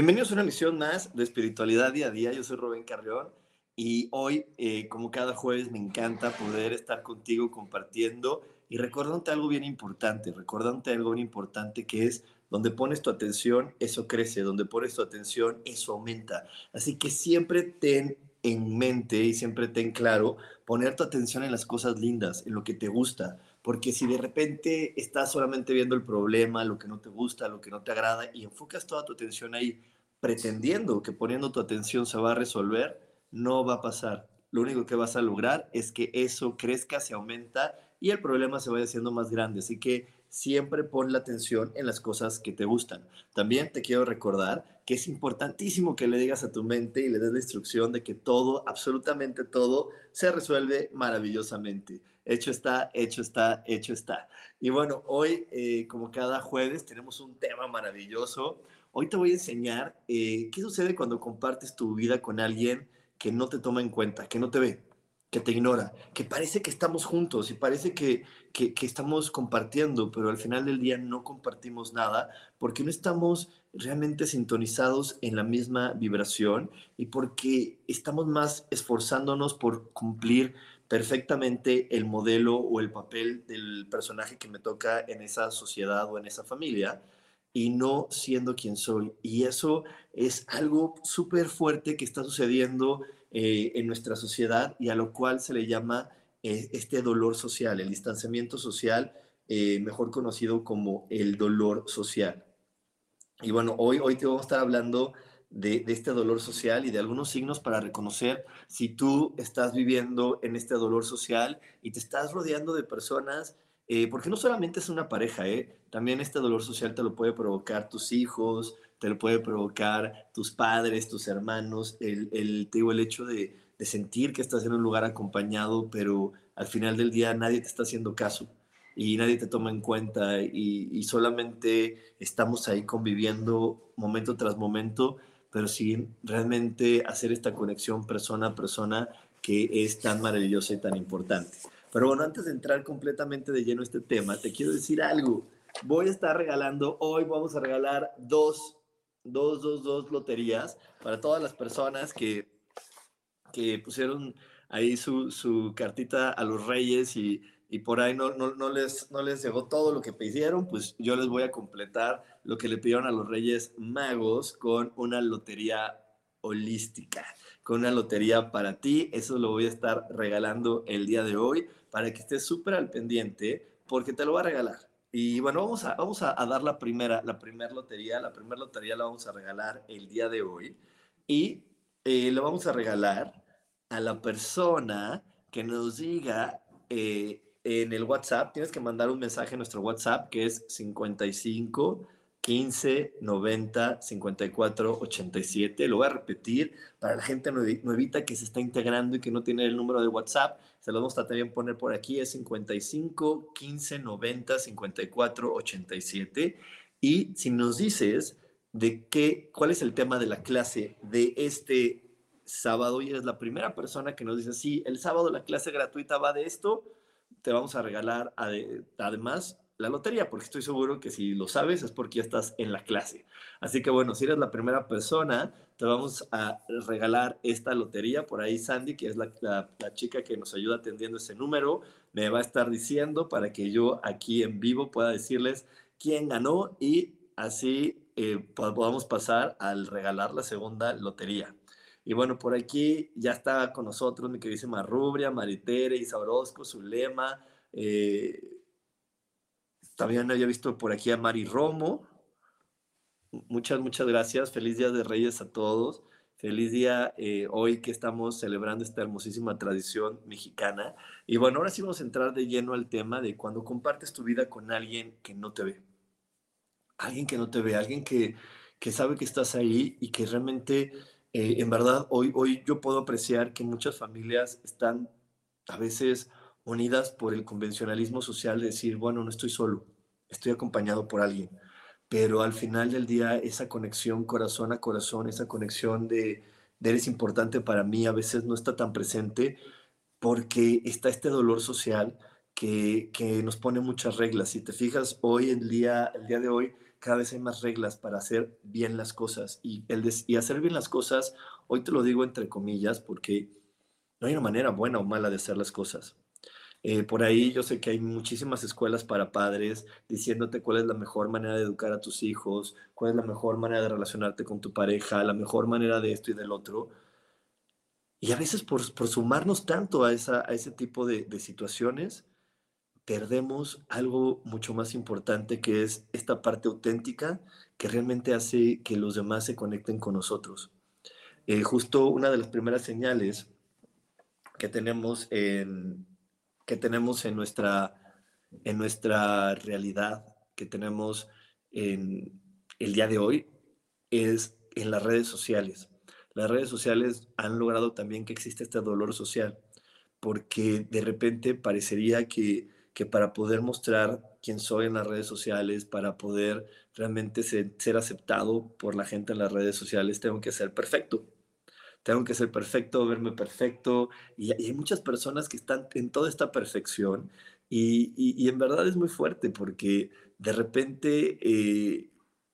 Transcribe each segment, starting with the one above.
Bienvenidos a una emisión más de Espiritualidad Día a Día. Yo soy Rubén Carrión y hoy, eh, como cada jueves, me encanta poder estar contigo compartiendo y recordándote algo bien importante, recordándote algo bien importante que es donde pones tu atención, eso crece, donde pones tu atención, eso aumenta. Así que siempre ten en mente y siempre ten claro poner tu atención en las cosas lindas, en lo que te gusta, porque si de repente estás solamente viendo el problema, lo que no te gusta, lo que no te agrada, y enfocas toda tu atención ahí, pretendiendo que poniendo tu atención se va a resolver, no va a pasar. Lo único que vas a lograr es que eso crezca, se aumenta y el problema se vaya haciendo más grande. Así que siempre pon la atención en las cosas que te gustan. También te quiero recordar que es importantísimo que le digas a tu mente y le des la instrucción de que todo, absolutamente todo, se resuelve maravillosamente. Hecho está, hecho está, hecho está. Y bueno, hoy, eh, como cada jueves, tenemos un tema maravilloso. Hoy te voy a enseñar eh, qué sucede cuando compartes tu vida con alguien que no te toma en cuenta, que no te ve, que te ignora, que parece que estamos juntos y parece que, que, que, estamos compartiendo, pero al final del día no compartimos nada porque no estamos realmente sintonizados en la misma vibración y porque estamos más esforzándonos por cumplir perfectamente el modelo o el papel del personaje que me toca en esa sociedad o en esa familia y no siendo quien soy. Y eso es algo súper fuerte que está sucediendo eh, en nuestra sociedad y a lo cual se le llama eh, este dolor social, el distanciamiento social, eh, mejor conocido como el dolor social. Y bueno, hoy, hoy te vamos a estar hablando de, este dolor social y de algunos signos para reconocer si tú estás viviendo en este dolor social y te estás rodeando de personas, eh, porque no solamente es una pareja, ¿eh? también este dolor social te lo puede provocar tus hijos, te lo puede provocar tus padres, tus hermanos, el, el, el hecho de, sentir que estás en un lugar acompañado, pero al final del día nadie te está haciendo caso y nadie te toma en cuenta y, solamente estamos ahí conviviendo momento tras momento pero sí realmente hacer esta conexión persona a persona que es tan maravillosa y tan importante. Pero bueno, antes de entrar completamente de lleno a este tema, te quiero decir algo. Voy a estar regalando, hoy vamos a regalar dos, dos, dos, dos loterías para todas las personas que, que pusieron ahí su, su cartita a los reyes y y por ahí no, no, no, les, no les llegó todo lo que pidieron, pues yo les voy a completar lo que le pidieron a los Reyes Magos con una lotería holística, con una lotería para ti. Eso lo voy a estar regalando el día de hoy para que estés súper al pendiente porque te lo voy a regalar. Y bueno, vamos a, vamos a, dar la primera, la primera lotería. La primera lotería la vamos a regalar el día de hoy y eh, lo vamos a regalar a la persona que nos diga... Eh, en el WhatsApp, tienes que mandar un mensaje a nuestro WhatsApp que es 55 15 90 54 87. Lo voy a repetir para la gente nuevita que se está integrando y que no tiene el número de WhatsApp. Se lo vamos a también poner por aquí. Es 55 15 90 54 87. Y si nos dices de qué, cuál es el tema de la clase de este sábado y eres la primera persona que nos dice, sí, el sábado la clase gratuita va de esto, te vamos a regalar además la lotería, porque estoy seguro que si lo sabes es porque ya estás en la clase. Así que bueno, si eres la primera persona, te vamos a regalar esta lotería. Por ahí Sandy, que es la, chica que nos ayuda atendiendo ese número, me va a estar diciendo para que yo aquí en vivo pueda decirles quién ganó y así eh, podamos pasar al regalar la segunda lotería. Y bueno, por aquí ya está con nosotros mi queridísima Rubria, Maritere, Isa Orozco, Zulema. Eh, también había visto por aquí a Mari Romo. Muchas, muchas gracias. Feliz Día de Reyes a todos. Feliz día eh, hoy que estamos celebrando esta hermosísima tradición mexicana. Y bueno, ahora sí vamos a entrar de lleno al tema de cuando compartes tu vida con alguien que no te ve. Alguien que no te ve, alguien que, que sabe que estás ahí y que realmente, eh, en verdad, hoy, hoy yo puedo apreciar que muchas familias están a veces unidas por el convencionalismo social de decir, bueno, no estoy solo, estoy acompañado por alguien pero al final del día esa conexión corazón a corazón, esa conexión de, eres importante para mí, a veces no está tan presente porque está este dolor social que, nos pone muchas reglas. Si te fijas, hoy en día, el día de hoy, cada vez hay más reglas para hacer bien las cosas. Y, el y hacer bien las cosas, hoy te lo digo entre comillas, porque no hay una manera buena o mala de hacer las cosas. Eh, por ahí yo sé que hay muchísimas escuelas para padres diciéndote cuál es la mejor manera de educar a tus hijos, cuál es la mejor manera de relacionarte con tu pareja, la mejor manera de esto y del otro. Y a veces por, sumarnos tanto a, esa, a ese tipo de, situaciones, perdemos algo mucho más importante que es esta parte auténtica que realmente hace que los demás se conecten con nosotros. Eh, justo una de las primeras señales que tenemos en, que tenemos en nuestra, en nuestra realidad, que tenemos en el día de hoy, es en las redes sociales. Las redes sociales han logrado también que existe este dolor social, porque de repente parecería que, que para poder mostrar quién soy en las redes sociales, para poder realmente ser, ser aceptado por la gente en las redes sociales, tengo que ser perfecto tengo que ser perfecto, verme perfecto. Y, hay muchas personas que están en toda esta perfección y, en verdad es muy fuerte porque de repente, eh,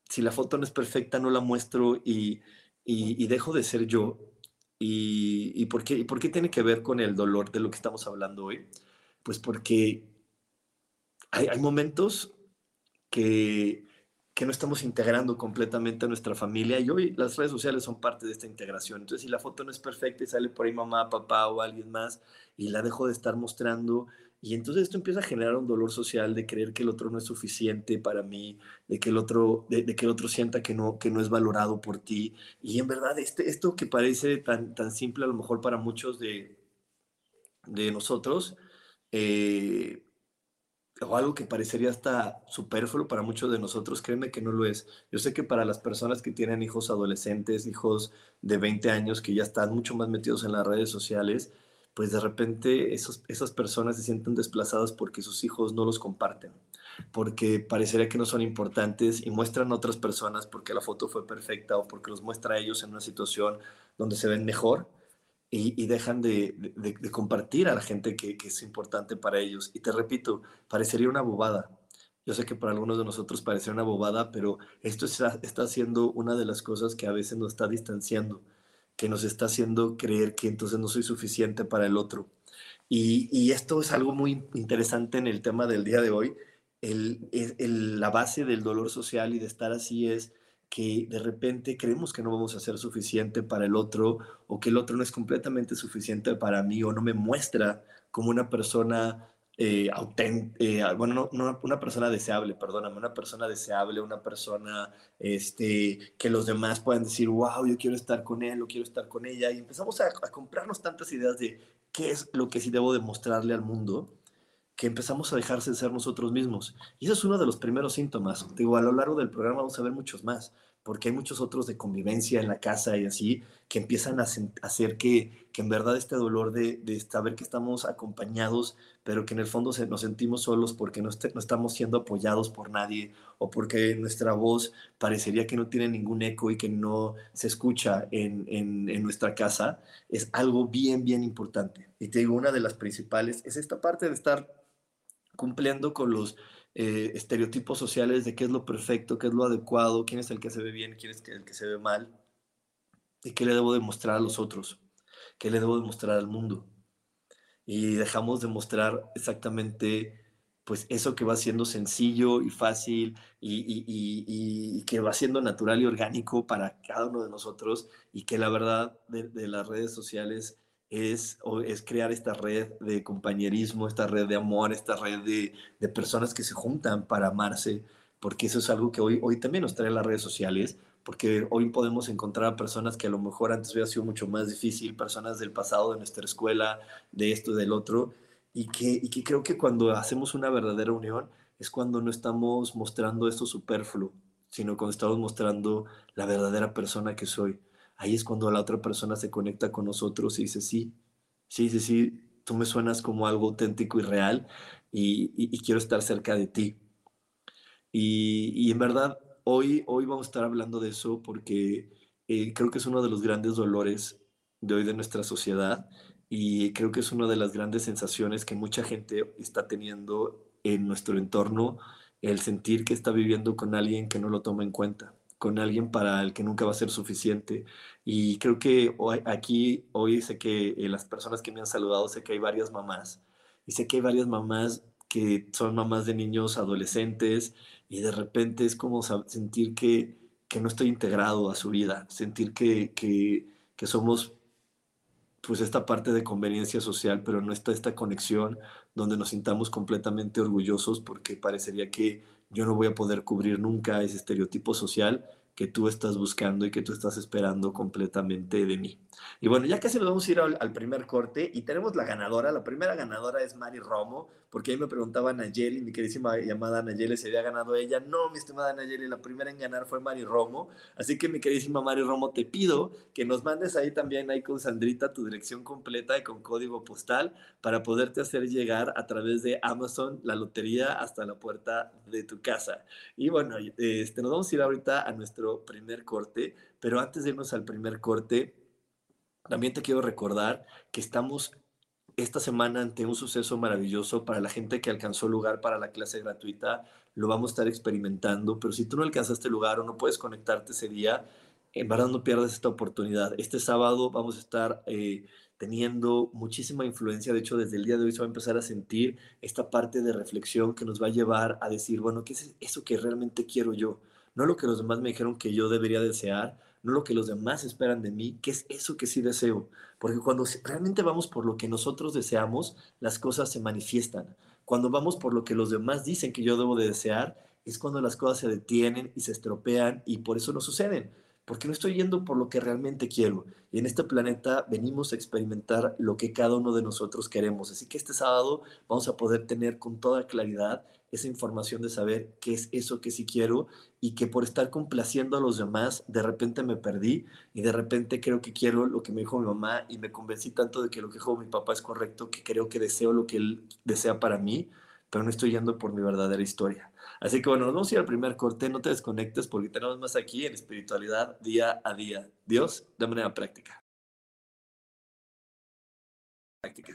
si la foto no es perfecta, no la muestro y, dejo de ser yo. ¿Y, por qué, ¿Y por qué tiene que ver con el dolor de lo que estamos hablando hoy? Pues porque hay momentos que que no estamos integrando completamente a nuestra familia y hoy las redes sociales son parte de esta integración. Entonces, si la foto no es perfecta y sale por ahí mamá, papá o alguien más y la dejo de estar mostrando, y entonces esto empieza a generar un dolor social de creer que el otro no es suficiente para mí, de que el otro, de, que el otro sienta que no, que no es valorado por ti. Y en verdad, este, esto que parece tan, tan simple a lo mejor para muchos de, de nosotros, eh, o algo que parecería hasta superfluo para muchos de nosotros, créeme que no lo es. Yo sé que para las personas que tienen hijos adolescentes, hijos de 20 años que ya están mucho más metidos en las redes sociales, pues de repente esos, esas personas se sienten desplazadas porque sus hijos no los comparten, porque parecería que no son importantes y muestran a otras personas porque la foto fue perfecta o porque los muestra a ellos en una situación donde se ven mejor y, dejan de, compartir a la gente que, es importante para ellos. Y te repito, parecería una bobada. Yo sé que para algunos de nosotros parecería una bobada, pero esto está, está siendo una de las cosas que a veces nos está distanciando, que nos está haciendo creer que entonces no soy suficiente para el otro. Y, esto es algo muy interesante en el tema del día de hoy. la base del dolor social y de estar así es que de repente creemos que no vamos a ser suficiente para el otro o que el otro no es completamente suficiente para mí o no me muestra como una persona eh, auténtica, eh, bueno, no, una persona deseable, perdóname, una persona deseable, una persona este, que los demás puedan decir, wow, yo quiero estar con él o quiero estar con ella. Y empezamos a, a comprarnos tantas ideas de qué es lo que sí debo demostrarle al mundo que empezamos a dejarse de ser nosotros mismos. Y eso es uno de los primeros síntomas. Digo, a lo largo del programa vamos a ver muchos más, porque hay muchos otros de convivencia en la casa y así, que empiezan a hacer que, que en verdad este dolor de, de, saber que estamos acompañados, pero que en el fondo nos sentimos solos porque no, no, estamos siendo apoyados por nadie o porque nuestra voz parecería que no tiene ningún eco y que no se escucha en, en, en nuestra casa, es algo bien, bien importante. Y te digo, una de las principales es esta parte de estar cumpliendo con los eh, estereotipos sociales de qué es lo perfecto, qué es lo adecuado, quién es el que se ve bien, quién es el que se ve mal, y qué le debo demostrar a los otros, qué le debo demostrar al mundo. Y dejamos de mostrar exactamente pues eso que va siendo sencillo y fácil y, que va siendo natural y orgánico para cada uno de nosotros y que la verdad de, las redes sociales es, es crear esta red de compañerismo, esta red de amor, esta red de, de, personas que se juntan para amarse, porque eso es algo que hoy, hoy también nos trae las redes sociales, porque hoy podemos encontrar a personas que a lo mejor antes hubiera sido mucho más difícil, personas del pasado de nuestra escuela, de esto del otro, y que, y que creo que cuando hacemos una verdadera unión es cuando no estamos mostrando esto superfluo, sino cuando estamos mostrando la verdadera persona que soy. Ahí es cuando la otra persona se conecta con nosotros y dice, sí, sí, sí, sí, tú me suenas como algo auténtico y real y, quiero estar cerca de ti. Y, y, en verdad, hoy, hoy vamos a estar hablando de eso porque eh, creo que es uno de los grandes dolores de hoy de nuestra sociedad y creo que es una de las grandes sensaciones que mucha gente está teniendo en nuestro entorno, el sentir que está viviendo con alguien que no lo toma en cuenta, con alguien para el que nunca va a ser suficiente. Y creo que hoy, aquí, hoy sé que eh, las personas que me han saludado, sé que hay varias mamás, y sé que hay varias mamás que son mamás de niños adolescentes, y de repente es como sentir que, que no estoy integrado a su vida, sentir que, que, que somos pues esta parte de conveniencia social, pero no está esta conexión donde nos sintamos completamente orgullosos porque parecería que yo no voy a poder cubrir nunca ese estereotipo social que tú estás buscando y que tú estás esperando completamente de mí. Y bueno, ya casi nos vamos a ir al, primer corte y tenemos la ganadora. La primera ganadora es Mari Romo, porque ahí me preguntaba Nayeli, mi queridísima llamada Nayeli, si había ganado ella. No, mi estimada Nayeli, la primera en ganar fue Mari Romo. Así que mi queridísima Mari Romo, te pido que nos mandes ahí también, ahí con Sandrita, tu dirección completa y con código postal para poderte hacer llegar a través de Amazon la lotería hasta la puerta de tu casa. Y bueno, este, nos vamos a ir ahorita a nuestro primer corte, pero antes de irnos al primer corte, también te quiero recordar que estamos esta semana ante un suceso maravilloso para la gente que alcanzó lugar para la clase gratuita. Lo vamos a estar experimentando, pero si tú no alcanzaste lugar o no puedes conectarte ese día, en verdad no pierdas esta oportunidad. Este sábado vamos a estar eh, teniendo muchísima influencia. De hecho, desde el día de hoy se va a empezar a sentir esta parte de reflexión que nos va a llevar a decir, bueno, ¿qué es eso que realmente quiero yo? No lo que los demás me dijeron que yo debería desear, no lo que los demás esperan de mí, que es eso que sí deseo. Porque cuando realmente vamos por lo que nosotros deseamos, las cosas se manifiestan. Cuando vamos por lo que los demás dicen que yo debo de desear, es cuando las cosas se detienen y se estropean y por eso no suceden porque no estoy yendo por lo que realmente quiero. Y en este planeta venimos a experimentar lo que cada uno de nosotros queremos. Así que este sábado vamos a poder tener con toda claridad esa información de saber qué es eso que sí quiero y que por estar complaciendo a los demás, de repente me perdí y de repente creo que quiero lo que me dijo mi mamá y me convencí tanto de que lo que dijo mi papá es correcto que creo que deseo lo que él desea para mí, pero no estoy yendo por mi verdadera historia. Así que bueno, nos vamos a ir al primer corte, no te desconectes porque tenemos más aquí en espiritualidad día a día. Dios de manera práctica. Práctica.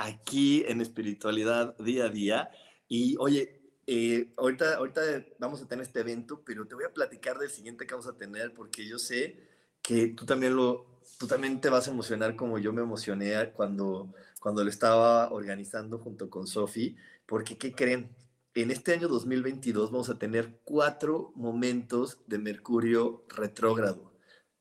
aquí en Espiritualidad Día a Día. Y oye, eh, ahorita, ahorita vamos a tener este evento, pero te voy a platicar del siguiente que vamos a tener porque yo sé que tú también, lo, tú también te vas a emocionar como yo me emocioné cuando, cuando lo estaba organizando junto con Sofi, porque ¿qué creen? En este año 2022 vamos a tener cuatro momentos de Mercurio retrógrado.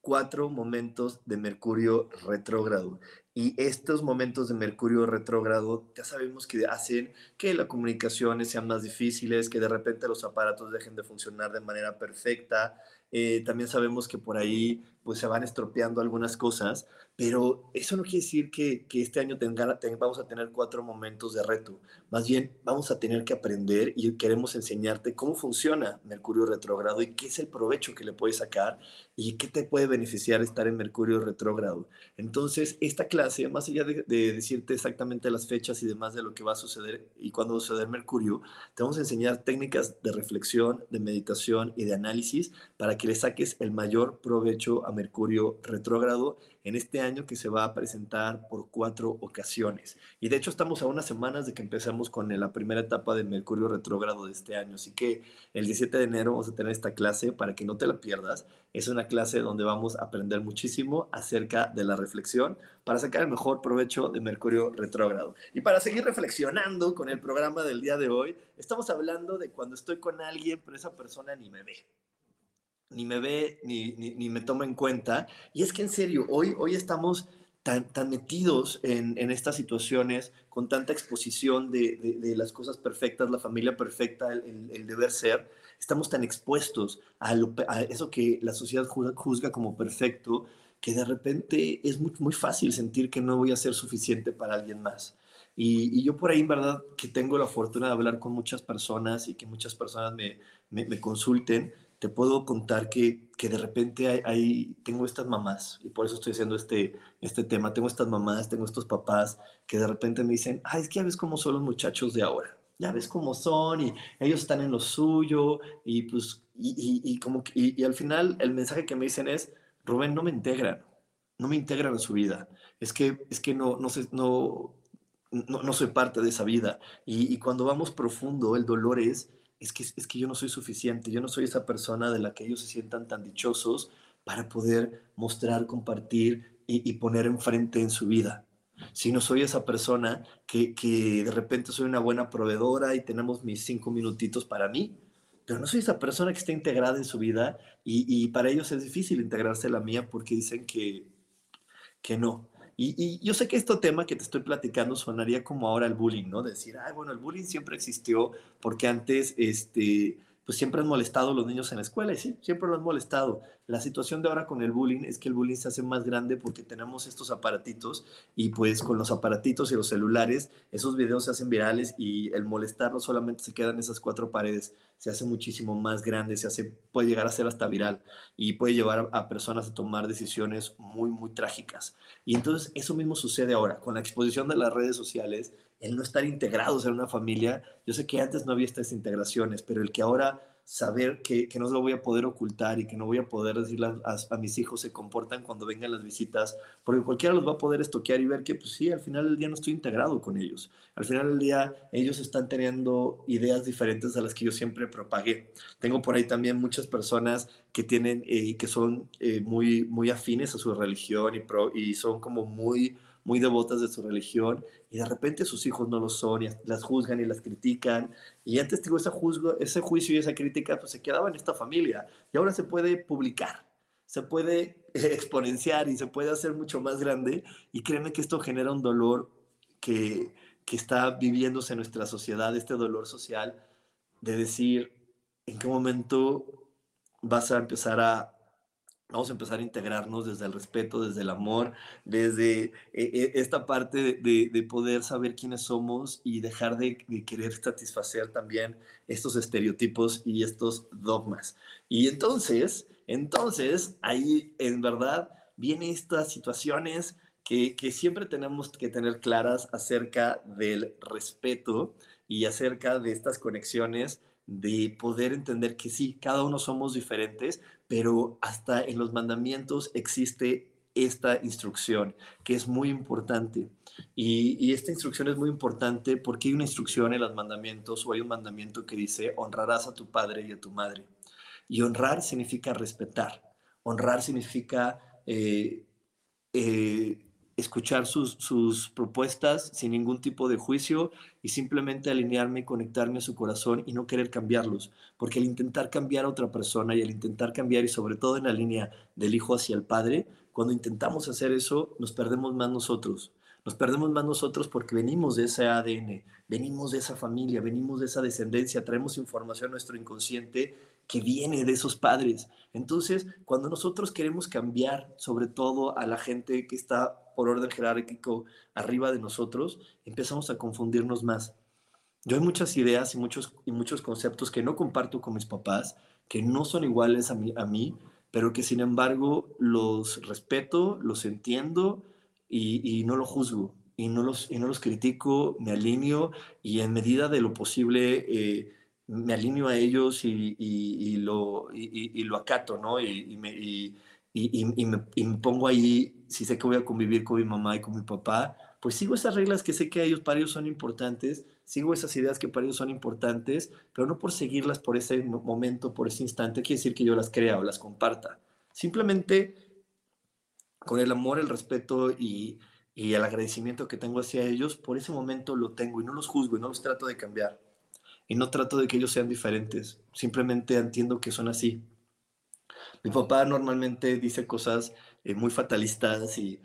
Cuatro momentos de Mercurio retrógrado. Y estos momentos de Mercurio retrógrado ya sabemos que hacen que las comunicaciones sean más difíciles, que de repente los aparatos dejen de funcionar de manera perfecta. Eh, también sabemos que por ahí pues se van estropeando algunas cosas, pero eso no quiere decir que, que este año tenga, vamos a tener cuatro momentos de reto. Más bien, vamos a tener que aprender y queremos enseñarte cómo funciona Mercurio retrógrado y qué es el provecho que le puedes sacar y qué te puede beneficiar estar en Mercurio retrógrado. Entonces, esta clase, más allá de, de, decirte exactamente las fechas y demás de lo que va a suceder y cuándo va a suceder Mercurio, te vamos a enseñar técnicas de reflexión, de meditación y de análisis para que le saques el mayor provecho a Mercurio retrógrado en este año que se va a presentar por cuatro ocasiones. Y de hecho estamos a unas semanas de que empecemos con la primera etapa de Mercurio retrógrado de este año. Así que el 17 de enero vamos a tener esta clase para que no te la pierdas. Es una clase donde vamos a aprender muchísimo acerca de la reflexión para sacar el mejor provecho de Mercurio retrógrado. Y para seguir reflexionando con el programa del día de hoy, estamos hablando de cuando estoy con alguien, pero esa persona ni me ve ni me ve, ni, ni, me toma en cuenta. Y es que en serio, hoy, hoy estamos tan, tan metidos en, en estas situaciones, con tanta exposición de, de, las cosas perfectas, la familia perfecta, el, el, deber ser, estamos tan expuestos a, eso que la sociedad juzga como perfecto, que de repente es muy, muy fácil sentir que no voy a ser suficiente para alguien más. Y, yo por ahí, en verdad, que tengo la fortuna de hablar con muchas personas y que muchas personas me, me consulten, te puedo contar que, que de repente hay, tengo estas mamás, y por eso estoy haciendo este, este tema, tengo estas mamás, tengo estos papás que de repente me dicen, ay, es que ya ves cómo son los muchachos de ahora, ya ves cómo son, y ellos están en lo suyo, y pues, y, y, como, y, y al final el mensaje que me dicen es, Rubén, no me integran, no me integran en su vida, es que, es que no, no, sé, no, no, no soy parte de esa vida, y, y cuando vamos profundo, el dolor es es que, es que yo no soy suficiente, yo no soy esa persona de la que ellos se sientan tan dichosos para poder mostrar, compartir y, poner enfrente en su vida. Si no soy esa persona que, que de repente soy una buena proveedora y tenemos mis cinco minutitos para mí, pero no soy esa persona que está integrada en su vida y, y para ellos es difícil integrarse la mía porque dicen que, que no. Y, yo sé que este tema que te estoy platicando sonaría como ahora el bullying, ¿no? decir, ay, bueno, el bullying siempre existió porque antes, este, pues siempre han molestado los niños en la escuela, y sí, siempre lo han molestado. La situación de ahora con el bullying es que el bullying se hace más grande porque tenemos estos aparatitos y pues con los aparatitos y los celulares, esos videos se hacen virales y el molestar no solamente se queda en esas cuatro paredes, se hace muchísimo más grande, se hace, puede llegar a ser hasta viral y puede llevar a personas a tomar decisiones muy, muy trágicas. Y entonces eso mismo sucede ahora con la exposición de las redes sociales, el no estar integrados en una familia. Yo sé que antes no había estas integraciones, pero el que ahora saber que, que, no lo voy a poder ocultar y que no voy a poder decirle a, mis hijos se comportan cuando vengan las visitas, porque cualquiera los va a poder estoquear y ver que, pues sí, al final del día no estoy integrado con ellos. Al final del día ellos están teniendo ideas diferentes a las que yo siempre propagué. Tengo por ahí también muchas personas que tienen eh, que son eh, muy, muy afines a su religión y, pro, y son como muy muy devotas de su religión y de repente sus hijos no lo son y las juzgan y las critican. Y antes, digo, ese, juzgo, ese juicio y esa crítica pues se quedaba en esta familia y ahora se puede publicar, se puede exponenciar y se puede hacer mucho más grande y créeme que esto genera un dolor que, que está viviéndose en nuestra sociedad, este dolor social de decir en qué momento vas a empezar a, Vamos a empezar a integrarnos desde el respeto, desde el amor, desde eh, eh, esta parte de, de, poder saber quiénes somos y dejar de, de, querer satisfacer también estos estereotipos y estos dogmas. Y entonces, entonces, ahí en verdad vienen estas situaciones que, que siempre tenemos que tener claras acerca del respeto y acerca de estas conexiones de poder entender que sí, cada uno somos diferentes, pero hasta en los mandamientos existe esta instrucción, que es muy importante. Y, esta instrucción es muy importante porque hay una instrucción en los mandamientos o hay un mandamiento que dice honrarás a tu padre y a tu madre. Y honrar significa respetar. Honrar significa eh, eh, escuchar sus, sus, propuestas sin ningún tipo de juicio y simplemente alinearme y conectarme a su corazón y no querer cambiarlos. Porque al intentar cambiar a otra persona y al intentar cambiar y sobre todo en la línea del hijo hacia el padre, cuando intentamos hacer eso, nos perdemos más nosotros. Nos perdemos más nosotros porque venimos de ese ADN, venimos de esa familia, venimos de esa descendencia, traemos información a nuestro inconsciente que viene de esos padres. Entonces, cuando nosotros queremos cambiar, sobre todo a la gente que está por orden jerárquico arriba de nosotros, empezamos a confundirnos más. Yo hay muchas ideas y muchos, y muchos conceptos que no comparto con mis papás, que no son iguales a mí, a mí pero que sin embargo los respeto, los entiendo y, no los juzgo y no los, y no los critico, me alineo y en medida de lo posible eh, me alineo a ellos y, lo, y, lo acato, ¿no? Y, me, pongo ahí, si sé que voy a convivir con mi mamá y con mi papá, pues sigo esas reglas que sé que ellos, para ellos son importantes, sigo esas ideas que para ellos son importantes, pero no por seguirlas por ese momento, por ese instante, quiere decir que yo las crea o las comparta. Simplemente con el amor, el respeto y, y el agradecimiento que tengo hacia ellos, por ese momento lo tengo y no los juzgo y no los trato de cambiar y no trato de que ellos sean diferentes, simplemente entiendo que son así. Mi papá normalmente dice cosas eh, muy fatalistas y,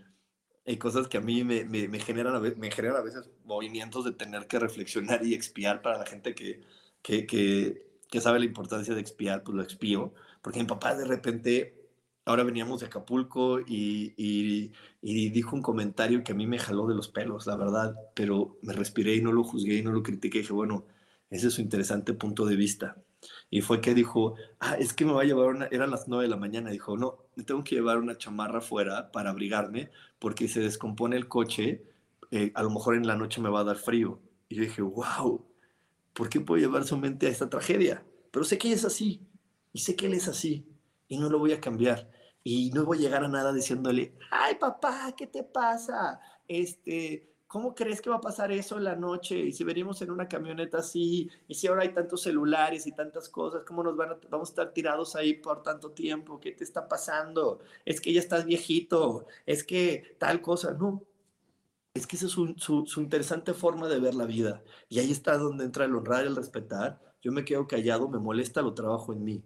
cosas que a mí me, me, generan a veces, me generan a veces movimientos de tener que reflexionar y expiar para la gente que, que, que, sabe la importancia de expiar, pues lo expío, porque mi papá de repente, ahora veníamos de Acapulco y, y, y dijo un comentario que a mí me jaló de los pelos, la verdad, pero me respiré y no lo juzgué y no lo critiqué y dije, bueno, ese es su interesante punto de vista. Y fue que dijo, ah, es que me va a llevar una, eran las nueve de la mañana, dijo, no, me tengo que llevar una chamarra afuera para abrigarme porque se descompone el coche, eh, a lo mejor en la noche me va a dar frío. Y yo dije, wow, ¿por qué puedo llevar su mente a esta tragedia? Pero sé que es así, y sé que él es así, y no lo voy a cambiar. Y no voy a llegar a nada diciéndole, ay papá, ¿qué te pasa? Este, ¿cómo crees que va a pasar eso en la noche? Y si venimos en una camioneta así, y si ahora hay tantos celulares y tantas cosas, ¿cómo nos van a, vamos a estar tirados ahí por tanto tiempo? ¿Qué te está pasando? Es que ya estás viejito, es que tal cosa, no. Es que esa es su, su, interesante forma de ver la vida. Y ahí está donde entra el honrar y el respetar. Yo me quedo callado, me molesta, lo trabajo en mí.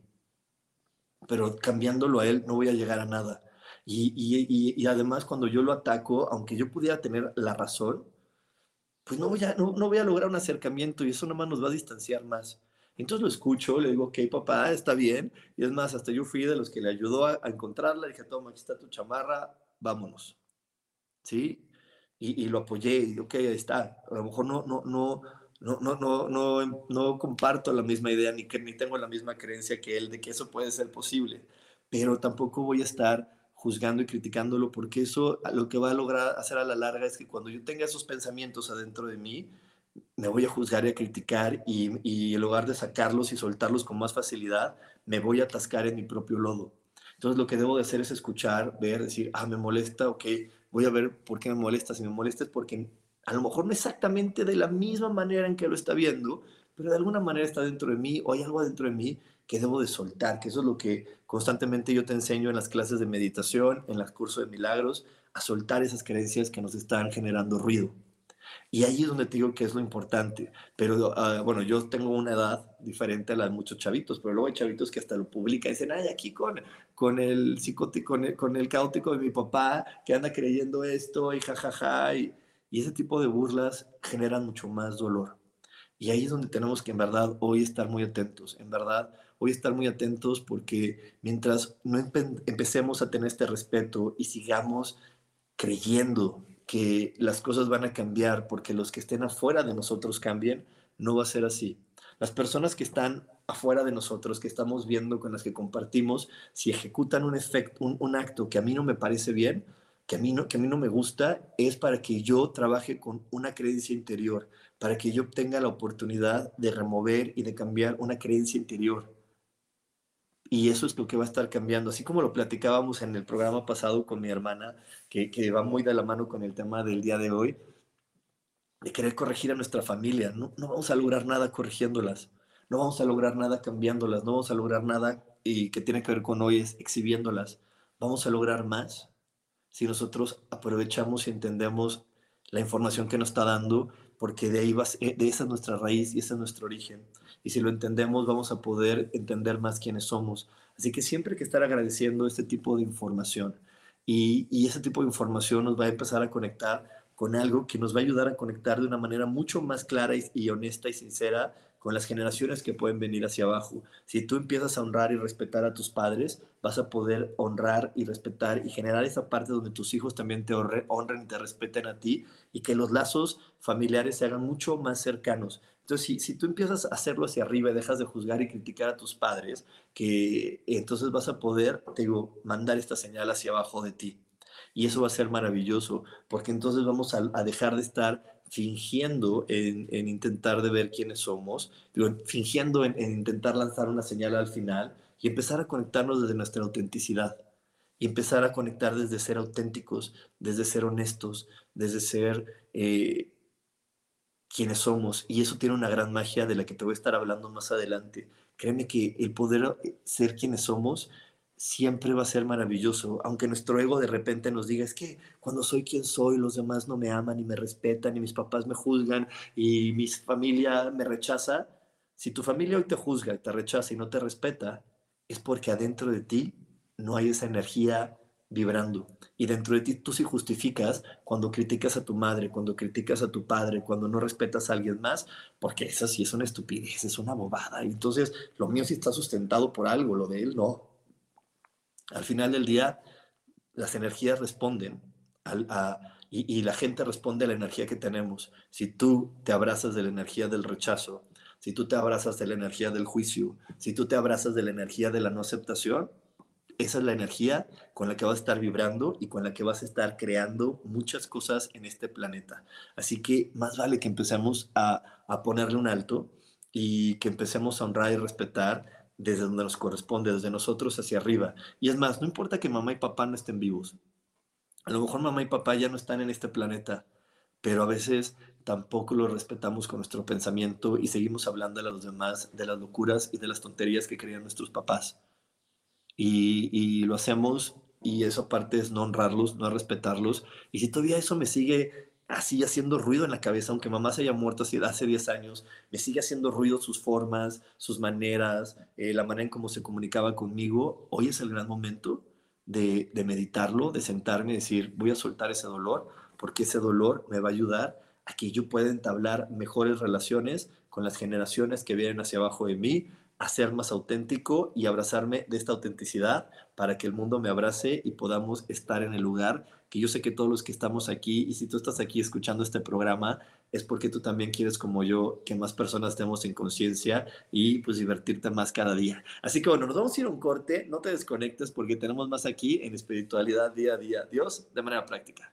Pero cambiándolo a él no voy a llegar a nada. Y, además cuando yo lo ataco, aunque yo pudiera tener la razón, pues no voy, a, no, voy a lograr un acercamiento y eso nomás nos va a distanciar más. Entonces lo escucho, le digo, ok, papá, está bien. Y es más, hasta yo fui de los que le ayudó a, encontrarla. Dije, toma, aquí está tu chamarra, vámonos. ¿Sí? Y, lo apoyé y, ok, ahí está. A lo mejor no, no, no, no, no, no, no, no comparto la misma idea ni, que, ni tengo la misma creencia que él de que eso puede ser posible. Pero tampoco voy a estar juzgando y criticándolo, porque eso lo que va a lograr hacer a la larga es que cuando yo tenga esos pensamientos adentro de mí, me voy a juzgar y a criticar y, y en lugar de sacarlos y soltarlos con más facilidad, me voy a atascar en mi propio lodo. Entonces lo que debo de hacer es escuchar, ver, decir, ah, me molesta, ok, voy a ver por qué me molesta. Si me molesta es porque a lo mejor no exactamente de la misma manera en que lo está viendo, pero de alguna manera está dentro de mí o hay algo dentro de mí que debo de soltar, que eso es lo que constantemente yo te enseño en las clases de meditación, en los cursos de milagros, a soltar esas creencias que nos están generando ruido. Y ahí es donde te digo que es lo importante. Pero ah, bueno, yo tengo una edad diferente a la de muchos chavitos, pero luego hay chavitos que hasta lo publican y dicen, ay, aquí con, con, el psicótico, con el, con el caótico de mi papá que anda creyendo esto y jajaja. y ese tipo de burlas generan mucho más dolor. Y ahí es donde tenemos que en verdad hoy estar muy atentos. En verdad, hoy estar muy atentos porque mientras no empecemos a tener este respeto y sigamos creyendo que las cosas van a cambiar porque los que estén afuera de nosotros cambien, no va a ser así. Las personas que están afuera de nosotros, que estamos viendo, con las que compartimos, si ejecutan un, efecto, un, acto que a mí no me parece bien, que a, mí no, que a mí no me gusta, es para que yo trabaje con una creencia interior, para que yo tenga la oportunidad de remover y de cambiar una creencia interior. Y eso es lo que va a estar cambiando. Así como lo platicábamos en el programa pasado con mi hermana, que, que va muy de la mano con el tema del día de hoy, de querer corregir a nuestra familia. No, no vamos a lograr nada corrigiéndolas, no vamos a lograr nada cambiándolas, no vamos a lograr nada y que tiene que ver con hoy es exhibiéndolas. Vamos a lograr más si nosotros aprovechamos y entendemos la información que nos está dando, porque de ahí va, de esa es nuestra raíz y ese es nuestro origen. Y si lo entendemos, vamos a poder entender más quiénes somos. Así que siempre hay que estar agradeciendo este tipo de información. Y, y ese tipo de información nos va a empezar a conectar con algo que nos va a ayudar a conectar de una manera mucho más clara y, honesta y sincera con las generaciones que pueden venir hacia abajo. Si tú empiezas a honrar y respetar a tus padres, vas a poder honrar y respetar y generar esa parte donde tus hijos también te honren y te respeten a ti y que los lazos familiares se hagan mucho más cercanos. Entonces, si, tú empiezas a hacerlo hacia arriba y dejas de juzgar y criticar a tus padres, que entonces vas a poder, te digo, mandar esta señal hacia abajo de ti. Y eso va a ser maravilloso, porque entonces vamos a, dejar de estar fingiendo en, intentar de ver quiénes somos, fingiendo en, intentar lanzar una señal al final y empezar a conectarnos desde nuestra autenticidad y empezar a conectar desde ser auténticos, desde ser honestos, desde ser eh, quienes somos. Y eso tiene una gran magia de la que te voy a estar hablando más adelante. Créeme que el poder ser quienes somos siempre va a ser maravilloso, aunque nuestro ego de repente nos diga, es que cuando soy quien soy, los demás no me aman y me respetan y mis papás me juzgan y mi familia me rechaza. Si tu familia hoy te juzga, te rechaza y no te respeta, es porque adentro de ti no hay esa energía vibrando. Y dentro de ti tú sí justificas cuando criticas a tu madre, cuando criticas a tu padre, cuando no respetas a alguien más, porque esa sí es una estupidez, es una bobada. Y entonces lo mío sí está sustentado por algo, lo de él no. Al final del día, las energías responden y, la gente responde a la energía que tenemos. Si tú te abrazas de la energía del rechazo, si tú te abrazas de la energía del juicio, si tú te abrazas de la energía de la no aceptación, esa es la energía con la que vas a estar vibrando y con la que vas a estar creando muchas cosas en este planeta. Así que más vale que empecemos a, a ponerle un alto y que empecemos a honrar y respetar desde donde nos corresponde, desde nosotros hacia arriba. Y es más, no importa que mamá y papá no estén vivos. A lo mejor mamá y papá ya no están en este planeta, pero a veces tampoco lo respetamos con nuestro pensamiento y seguimos hablando a los demás de las locuras y de las tonterías que creían nuestros papás. Y, lo hacemos y eso aparte es no honrarlos, no respetarlos. Y si todavía eso me sigue así haciendo ruido en la cabeza, aunque mamá se haya muerto hace 10 años, me sigue haciendo ruido sus formas, sus maneras, eh, la manera en cómo se comunicaba conmigo. Hoy es el gran momento de, de meditarlo, de sentarme y decir, voy a soltar ese dolor, porque ese dolor me va a ayudar a que yo pueda entablar mejores relaciones con las generaciones que vienen hacia abajo de mí, a ser más auténtico y abrazarme de esta autenticidad para que el mundo me abrace y podamos estar en el lugar que yo sé que todos los que estamos aquí, y si tú estás aquí escuchando este programa, es porque tú también quieres, como yo, que más personas estemos en conciencia y pues divertirte más cada día. Así que bueno, nos vamos a ir a un corte, no te desconectes porque tenemos más aquí en espiritualidad día a día. Dios, de manera práctica.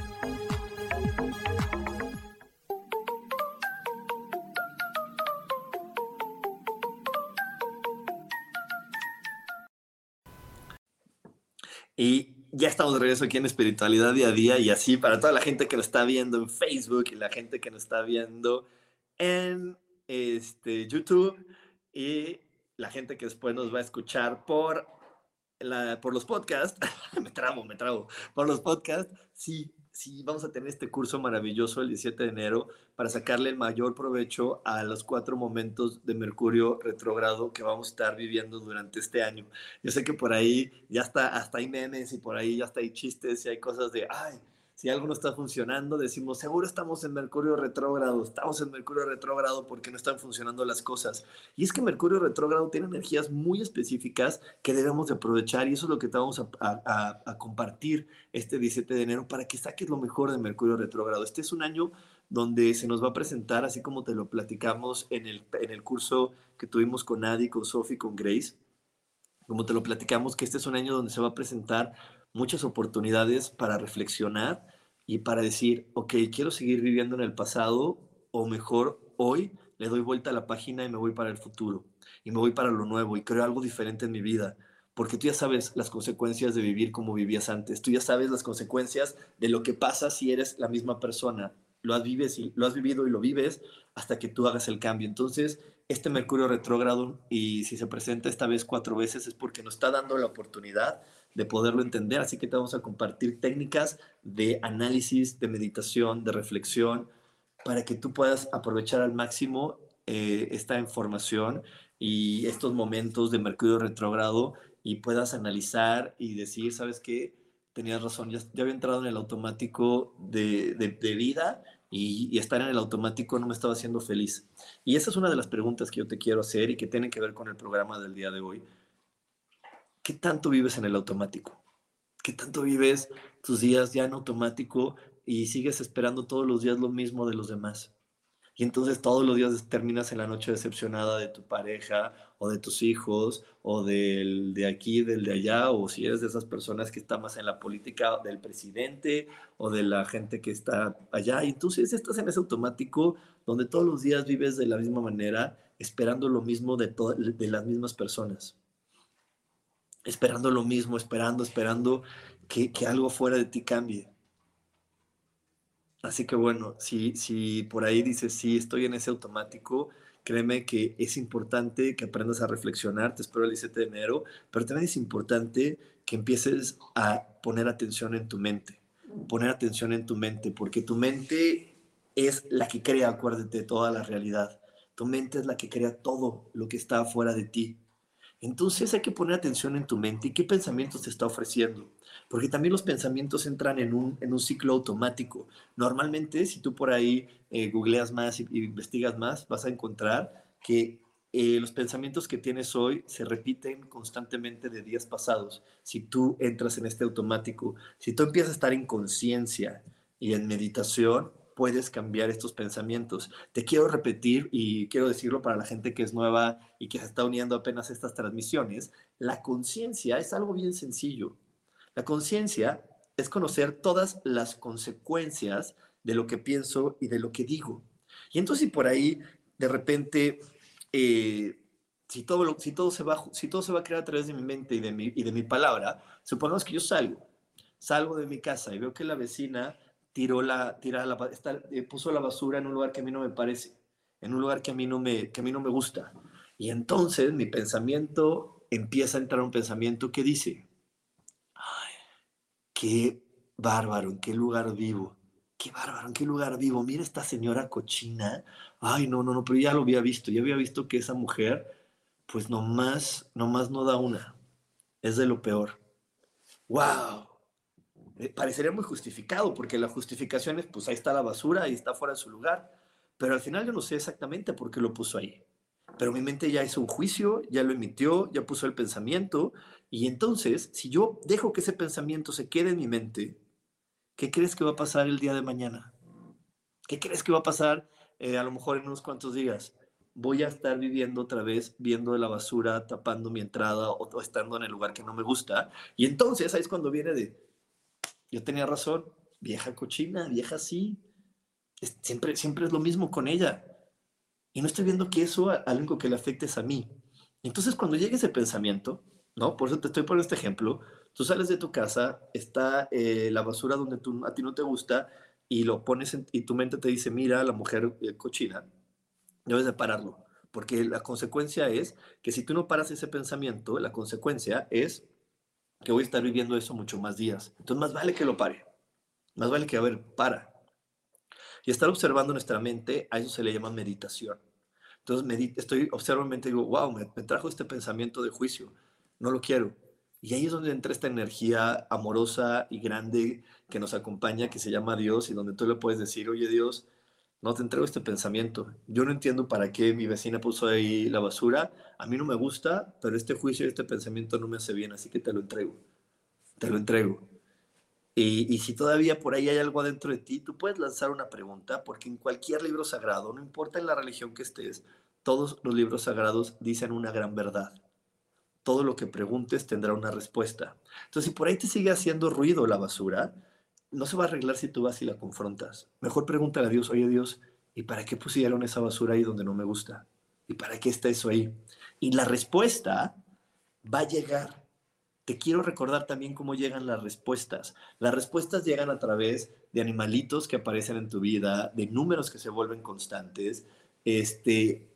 De regreso aquí en Espiritualidad Día a Día y así para toda la gente que nos está viendo en Facebook y la gente que nos está viendo en este, YouTube y la gente que después nos va a escuchar por, la, por los podcasts, me trabo, me trabo, por los podcasts, sí, sí, vamos a tener este curso maravilloso el 17 de enero para sacarle el mayor provecho a los cuatro momentos de Mercurio retrógrado que vamos a estar viviendo durante este año. Yo sé que por ahí ya está, hasta hay memes y por ahí ya está hay chistes y hay cosas de, ay, si algo no está funcionando, decimos, seguro estamos en Mercurio retrógrado, estamos en Mercurio retrógrado porque no están funcionando las cosas. Y es que Mercurio retrógrado tiene energías muy específicas que debemos de aprovechar y eso es lo que te vamos a, compartir este 17 de enero para que saques lo mejor de Mercurio retrógrado. Este es un año donde se nos va a presentar, así como te lo platicamos en el, en el curso que tuvimos con Adi, con Sophie, con Grace, como te lo platicamos, que este es un año donde se va a presentar muchas oportunidades para reflexionar y para decir, ok, quiero seguir viviendo en el pasado o mejor hoy le doy vuelta a la página y me voy para el futuro y me voy para lo nuevo y creo algo diferente en mi vida. Porque tú ya sabes las consecuencias de vivir como vivías antes. Tú ya sabes las consecuencias de lo que pasa si eres la misma persona. Lo has, y, lo has vivido y lo vives hasta que tú hagas el cambio. Entonces, este Mercurio retrógrado, y si se presenta esta vez cuatro veces, es porque nos está dando la oportunidad de poderlo entender. Así que te vamos a compartir técnicas de análisis, de meditación, de reflexión, para que tú puedas aprovechar al máximo eh, esta información y estos momentos de Mercurio retrógrado y puedas analizar y decir, ¿sabes qué? Tenías razón, ya, había entrado en el automático de, de, vida y, y, estar en el automático no me estaba haciendo feliz. Y esa es una de las preguntas que yo te quiero hacer y que tienen que ver con el programa del día de hoy. ¿Qué tanto vives en el automático? ¿Qué tanto vives tus días ya en automático y sigues esperando todos los días lo mismo de los demás? Y entonces todos los días terminas en la noche decepcionada de tu pareja o de tus hijos o del de aquí, del de allá, o si eres de esas personas que están más en la política del presidente o de la gente que está allá. Y entonces estás en ese automático donde todos los días vives de la misma manera, esperando lo mismo de, de las mismas personas esperando lo mismo, esperando, esperando que, algo fuera de ti cambie. Así que bueno, si, si por ahí dices, sí, estoy en ese automático, créeme que es importante que aprendas a reflexionar, te espero el 17 de enero, pero también es importante que empieces a poner atención en tu mente, poner atención en tu mente, porque tu mente es la que crea, acuérdate, toda la realidad. Tu mente es la que crea todo lo que está afuera de ti. Entonces hay que poner atención en tu mente y qué pensamientos te está ofreciendo, porque también los pensamientos entran en un, en un ciclo automático. Normalmente, si tú por ahí eh, googleas más y, investigas más, vas a encontrar que eh, los pensamientos que tienes hoy se repiten constantemente de días pasados. Si tú entras en este automático, si tú empiezas a estar en conciencia y en meditación, puedes cambiar estos pensamientos. Te quiero repetir y quiero decirlo para la gente que es nueva y que se está uniendo apenas a estas transmisiones, la conciencia es algo bien sencillo. La conciencia es conocer todas las consecuencias de lo que pienso y de lo que digo. Y entonces si por ahí de repente, eh, si, todo si, todo se va, si todo se va a crear a través de mi mente y de mi, y de mi palabra, supongamos que yo salgo, salgo de mi casa y veo que la vecina tiró la, tira la, eh, puso la basura en un lugar que a mí no me parece, en un lugar que a mí no me, que a mí no me gusta. Y entonces mi pensamiento empieza a entrar un pensamiento que dice, qué bárbaro, en qué lugar vivo. qué bárbaro, ¿en qué lugar vivo? Mira esta señora cochina. Ay, no, no, no, pero ya lo había visto, ya había visto que esa mujer, pues nomás, nomás no da una. Es de lo peor. ¡Wow! Eh, parecería muy justificado, porque la justificación es, pues ahí está la basura, ahí está fuera de su lugar. Pero al final yo no sé exactamente por qué lo puso ahí. Pero mi mente ya hizo un juicio, ya lo emitió, ya puso el pensamiento. Y entonces, si yo dejo que ese pensamiento se quede en mi mente, ¿Qué crees que va a pasar el día de mañana? ¿Qué crees que va a pasar eh, a lo mejor en unos cuantos días? Voy a estar viviendo otra vez, viendo la basura, tapando mi entrada o, estando en el lugar que no me gusta. Y entonces ahí es cuando viene de, yo tenía razón, vieja cochina, vieja así. siempre, siempre es lo mismo con ella. Y no estoy viendo que eso a, único que le afecte es a mí. Entonces cuando llegue ese pensamiento, ¿no? Por eso te estoy poniendo este ejemplo, Tú sales de tu casa, está eh, la basura donde tú, a ti no te gusta y lo pones y tu mente te dice, mira, la mujer eh, cochina, debes de pararlo. Porque la consecuencia es que si tú no paras ese pensamiento, la consecuencia es que voy a estar viviendo eso mucho más días. Entonces, más vale que lo pare. Más vale que, a ver, para. Y estar observando nuestra mente, a eso se le llama meditación. Entonces, estoy observando mi mente y digo, wow, me trajo este pensamiento de juicio. No lo quiero y ahí es donde entra esta energía amorosa y grande que nos acompaña, que se llama Dios, y donde tú le puedes decir, oye Dios, no te entrego este pensamiento. Yo no entiendo para qué mi vecina puso ahí la basura. A mí no me gusta, pero este juicio y este pensamiento no me hace bien, así que te lo entrego. Te lo entrego. Y, y, si todavía por ahí hay algo adentro de ti, tú puedes lanzar una pregunta, porque en cualquier libro sagrado, no importa en la religión que estés, todos los libros sagrados dicen una gran verdad todo lo que preguntes tendrá una respuesta. Entonces, si por ahí te sigue haciendo ruido la basura, no se va a arreglar si tú vas y la confrontas. Mejor pregúntale a Dios, oye Dios, ¿y para qué pusieron esa basura ahí donde no me gusta? ¿Y para qué está eso ahí? Y la respuesta va a llegar. Te quiero recordar también cómo llegan las respuestas. Las respuestas llegan a través de animalitos que aparecen en tu vida, de números que se vuelven constantes, este,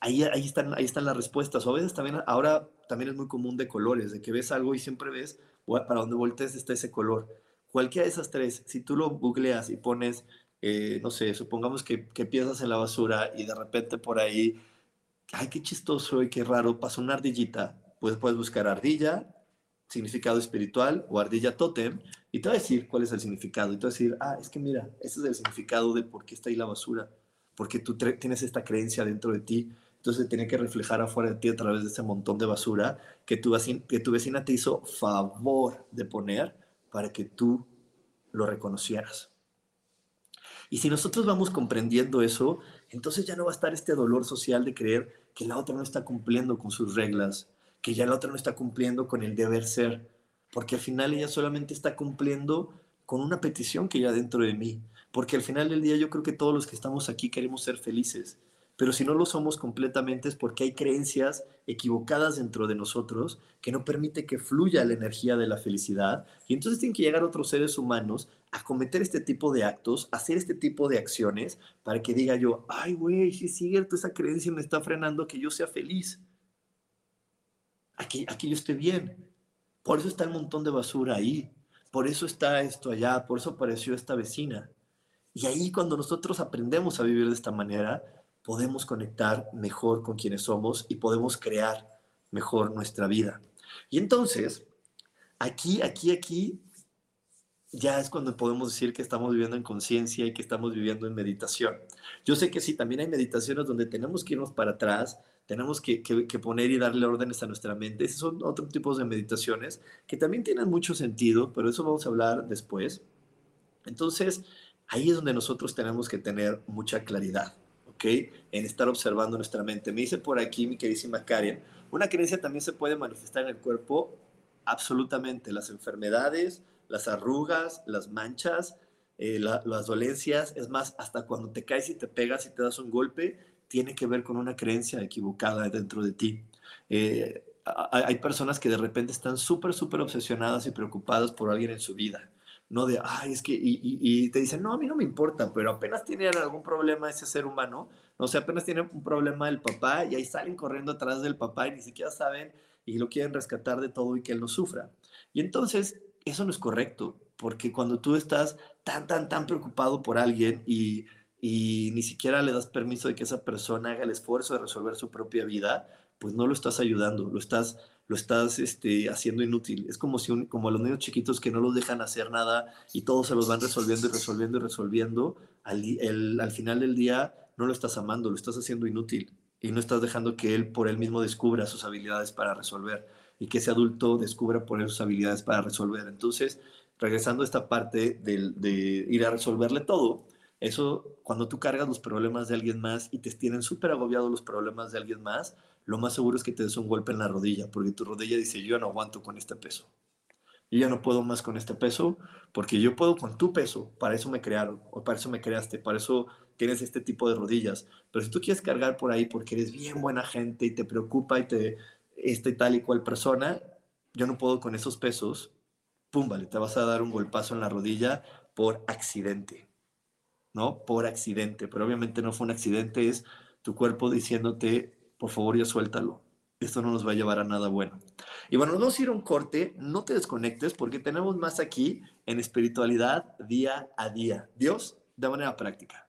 ahí, ahí, están, ahí están las respuestas. O a veces también, ahora también es muy común de colores, de que ves algo y siempre ves para donde voltees está ese color. Cualquiera de esas tres, si tú lo googleas y pones, eh, no sé, supongamos que, que piensas en la basura y de repente por ahí, ay, qué chistoso y qué raro, pasó una ardillita, pues puedes buscar ardilla, significado espiritual o ardilla totem y te va a decir cuál es el significado. Y te va a decir, ah, es que mira, ese es el significado de por qué está ahí la basura porque tú tienes esta creencia dentro de ti. Entonces tiene que reflejar afuera de ti a través de ese montón de basura que tu, vecina, que tu vecina te hizo favor de poner para que tú lo reconocieras. Y si nosotros vamos comprendiendo eso, entonces ya no va a estar este dolor social de creer que la otra no está cumpliendo con sus reglas, que ya la otra no está cumpliendo con el deber ser, porque al final ella solamente está cumpliendo con una petición que ya dentro de mí porque al final del día yo creo que todos los que estamos aquí queremos ser felices, pero si no lo somos completamente es porque hay creencias equivocadas dentro de nosotros que no permite que fluya la energía de la felicidad y entonces tienen que llegar otros seres humanos a cometer este tipo de actos, hacer este tipo de acciones para que diga yo, ay güey, si es cierto, esa creencia me está frenando que yo sea feliz. Aquí, aquí yo estoy bien. Por eso está el montón de basura ahí. Por eso está esto allá. Por eso apareció esta vecina. Y ahí cuando nosotros aprendemos a vivir de esta manera, podemos conectar mejor con quienes somos y podemos crear mejor nuestra vida. Y entonces, aquí, aquí, aquí, ya es cuando podemos decir que estamos viviendo en conciencia y que estamos viviendo en meditación. Yo sé que sí, también hay meditaciones donde tenemos que irnos para atrás, tenemos que, que, poner y darle órdenes a nuestra mente. Esos son otros tipos de meditaciones que también tienen mucho sentido, pero eso vamos a hablar después. Entonces, Ahí es donde nosotros tenemos que tener mucha claridad, ¿ok? En estar observando nuestra mente. Me dice por aquí mi queridísima Karen, una creencia también se puede manifestar en el cuerpo absolutamente. Las enfermedades, las arrugas, las manchas, eh, las dolencias, es más, hasta cuando te caes y te pegas y te das un golpe, tiene que ver con una creencia equivocada dentro de ti. Eh, hay personas que de repente están súper, súper obsesionadas y preocupadas por alguien en su vida no de, ay, es que, y, te dicen, no, a mí no me importa, pero apenas tiene algún problema ese ser humano, no sé, apenas tiene un problema el papá y ahí salen corriendo atrás del papá y ni siquiera saben y lo quieren rescatar de todo y que él no sufra. Y entonces, eso no es correcto, porque cuando tú estás tan, tan, tan preocupado por alguien y, y ni siquiera le das permiso de que esa persona haga el esfuerzo de resolver su propia vida, pues no lo estás ayudando, lo estás, lo estás este, haciendo inútil. Es como, si como los niños chiquitos que no los dejan hacer nada y todos se los van resolviendo y resolviendo y resolviendo. Al, al final del día no lo estás amando, lo estás haciendo inútil y no estás dejando que él por él mismo descubra sus habilidades para resolver y que ese adulto descubra por él sus habilidades para resolver. Entonces, regresando a esta parte de, de ir a resolverle todo, eso, cuando tú cargas los problemas de alguien más y te tienen súper agobiados los problemas de alguien más, lo más seguro es que te des un golpe en la rodilla, porque tu rodilla dice, yo no aguanto con este peso. Yo ya no puedo más con este peso, porque yo puedo con tu peso, para eso me crearon, o para eso me creaste, para eso tienes este tipo de rodillas. Pero si tú quieres cargar por ahí porque eres bien buena gente y te preocupa y te, este tal y cual persona, yo no puedo con esos pesos, pum, vale, te vas a dar un golpazo en la rodilla por accidente, ¿no? Por accidente, pero obviamente no fue un accidente, es tu cuerpo diciéndote, por favor, ya suéltalo. Esto no nos va a llevar a nada bueno. Y bueno, nos vamos un corte, no te desconectes porque tenemos más aquí en espiritualidad día a día. Dios de manera práctica.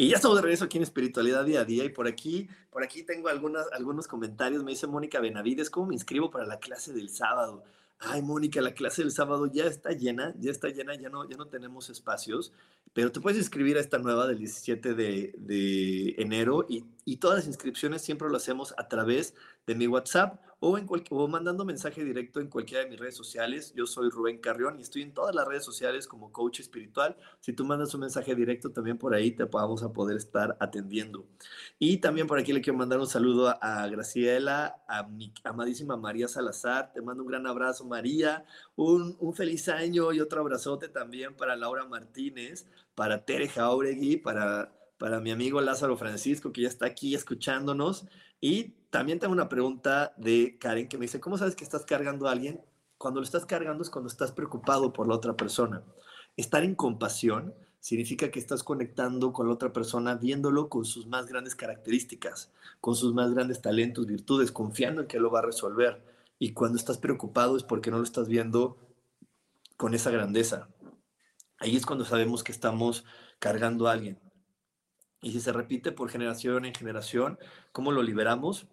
Y ya estamos de regreso aquí en Espiritualidad Día a Día y por aquí, por aquí tengo algunas, algunos comentarios. Me dice Mónica Benavides, ¿cómo me inscribo para la clase del sábado? Ay, Mónica, la clase del sábado ya está llena, ya está llena, ya no, ya no tenemos espacios, pero te puedes inscribir a esta nueva del 17 de, de enero y, y todas las inscripciones siempre lo hacemos a través de mi WhatsApp o, en o mandando mensaje directo en cualquiera de mis redes sociales. Yo soy Rubén Carrión y estoy en todas las redes sociales como coach espiritual. Si tú mandas un mensaje directo, también por ahí te vamos a poder estar atendiendo. Y también por aquí le quiero mandar un saludo a, Graciela, a mi amadísima María Salazar. Te mando un gran abrazo, María. Un, un feliz año y otro abrazote también para Laura Martínez, para Tere Jauregui, para para mi amigo Lázaro Francisco, que ya está aquí escuchándonos. Y también tengo una pregunta de Karen que me dice, ¿cómo sabes que estás cargando a alguien? Cuando lo estás cargando es cuando estás preocupado por la otra persona. Estar en compasión significa que estás conectando con la otra persona, viéndolo con sus más grandes características, con sus más grandes talentos, virtudes, confiando en que lo va a resolver. Y cuando estás preocupado es porque no lo estás viendo con esa grandeza. Ahí es cuando sabemos que estamos cargando a alguien. Y si se repite por generación en generación, ¿cómo lo liberamos?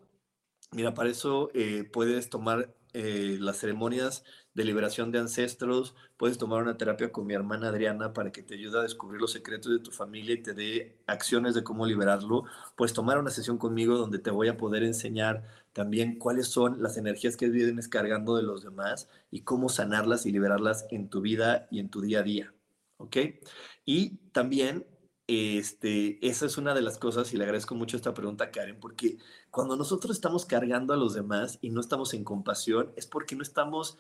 Mira, para eso eh, puedes tomar eh, las ceremonias de liberación de ancestros, puedes tomar una terapia con mi hermana Adriana para que te ayude a descubrir los secretos de tu familia y te dé acciones de cómo liberarlo. Puedes tomar una sesión conmigo donde te voy a poder enseñar también cuáles son las energías que vienes cargando de los demás y cómo sanarlas y liberarlas en tu vida y en tu día a día. ¿Ok? Y también este, esa es una de las cosas y le agradezco mucho esta pregunta Karen, porque cuando nosotros estamos cargando a los demás y no estamos en compasión, es porque no estamos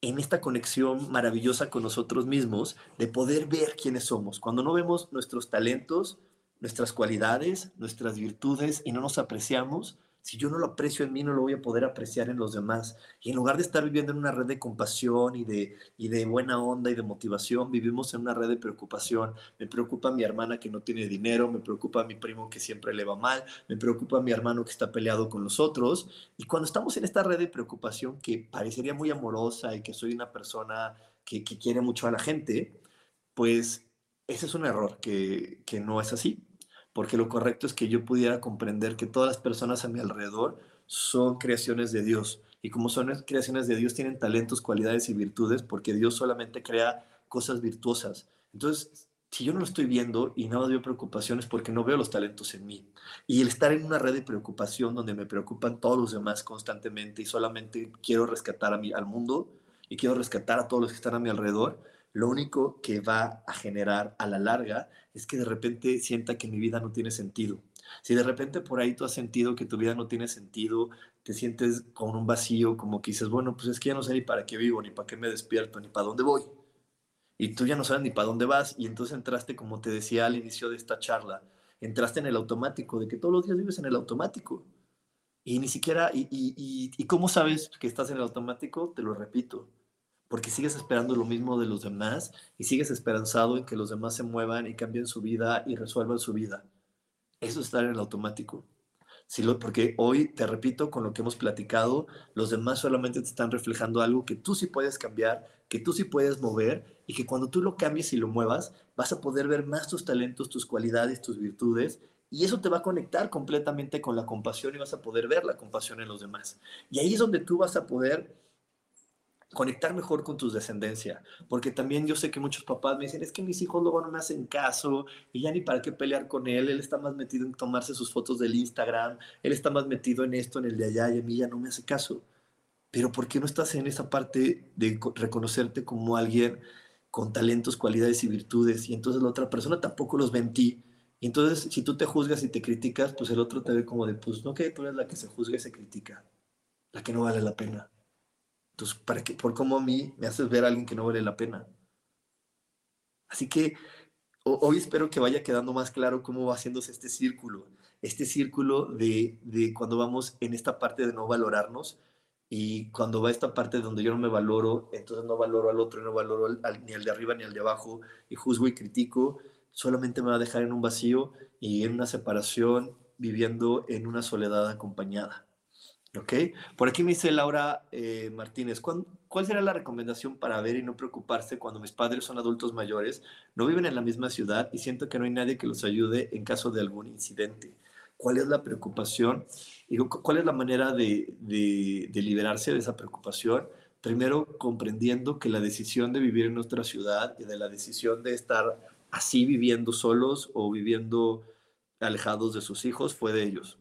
en esta conexión maravillosa con nosotros mismos, de poder ver quiénes somos. Cuando no vemos nuestros talentos, nuestras cualidades, nuestras virtudes y no nos apreciamos, si yo no lo aprecio en mí, no lo voy a poder apreciar en los demás. Y en lugar de estar viviendo en una red de compasión y de, y de buena onda y de motivación, vivimos en una red de preocupación. Me preocupa mi hermana que no tiene dinero, me preocupa mi primo que siempre le va mal, me preocupa mi hermano que está peleado con los otros. Y cuando estamos en esta red de preocupación que parecería muy amorosa y que soy una persona que, que quiere mucho a la gente, pues ese es un error, que, que no es así porque lo correcto es que yo pudiera comprender que todas las personas a mi alrededor son creaciones de Dios. Y como son creaciones de Dios, tienen talentos, cualidades y virtudes, porque Dios solamente crea cosas virtuosas. Entonces, si yo no lo estoy viendo y nada veo preocupaciones porque no veo los talentos en mí. Y el estar en una red de preocupación donde me preocupan todos los demás constantemente y solamente quiero rescatar a mi, al mundo y quiero rescatar a todos los que están a mi alrededor, lo único que va a generar a la larga es que de repente sienta que mi vida no tiene sentido. Si de repente por ahí tú has sentido que tu vida no tiene sentido, te sientes con un vacío, como que dices, bueno, pues es que ya no sé ni para qué vivo, ni para qué me despierto, ni para dónde voy. Y tú ya no sabes ni para dónde vas. Y entonces entraste, como te decía al inicio de esta charla, entraste en el automático, de que todos los días vives en el automático. Y ni siquiera, y, y, y cómo sabes que estás en el automático? Te lo repito, porque sigues esperando lo mismo de los demás y sigues esperanzado en que los demás se muevan y cambien su vida y resuelvan su vida. Eso es estar en el automático. Sí, porque hoy, te repito, con lo que hemos platicado, los demás solamente te están reflejando algo que tú sí puedes cambiar, que tú sí puedes mover y que cuando tú lo cambies y lo muevas, vas a poder ver más tus talentos, tus cualidades, tus virtudes y eso te va a conectar completamente con la compasión y vas a poder ver la compasión en los demás. Y ahí es donde tú vas a poder conectar mejor con tu descendencia, porque también yo sé que muchos papás me dicen, es que mis hijos luego no me hacen caso y ya ni para qué pelear con él, él está más metido en tomarse sus fotos del Instagram, él está más metido en esto, en el de allá y a mí ya no me hace caso. Pero ¿por qué no estás en esa parte de reconocerte como alguien con talentos, cualidades y virtudes y entonces la otra persona tampoco los ve en ti? Y entonces si tú te juzgas y te criticas, pues el otro te ve como de, pues no que tú eres la que se juzga y se critica, la que no vale la pena. Entonces, ¿para qué? ¿por cómo a mí me haces ver a alguien que no vale la pena? Así que hoy espero que vaya quedando más claro cómo va haciéndose este círculo, este círculo de, de, cuando vamos en esta parte de no valorarnos y cuando va esta parte donde yo no me valoro, entonces no valoro al otro, no valoro ni al de arriba ni al de abajo y juzgo y critico, solamente me va a dejar en un vacío y en una separación, viviendo en una soledad acompañada. Ok, por aquí me dice Laura eh, Martínez, ¿cuál, ¿cuál será la recomendación para ver y no preocuparse cuando mis padres son adultos mayores, no viven en la misma ciudad y siento que no hay nadie que los ayude en caso de algún incidente? ¿Cuál es la preocupación? Digo, ¿Cuál es la manera de, de, de liberarse de esa preocupación? Primero, comprendiendo que la decisión de vivir en nuestra ciudad y de la decisión de estar así viviendo solos o viviendo alejados de sus hijos fue de ellos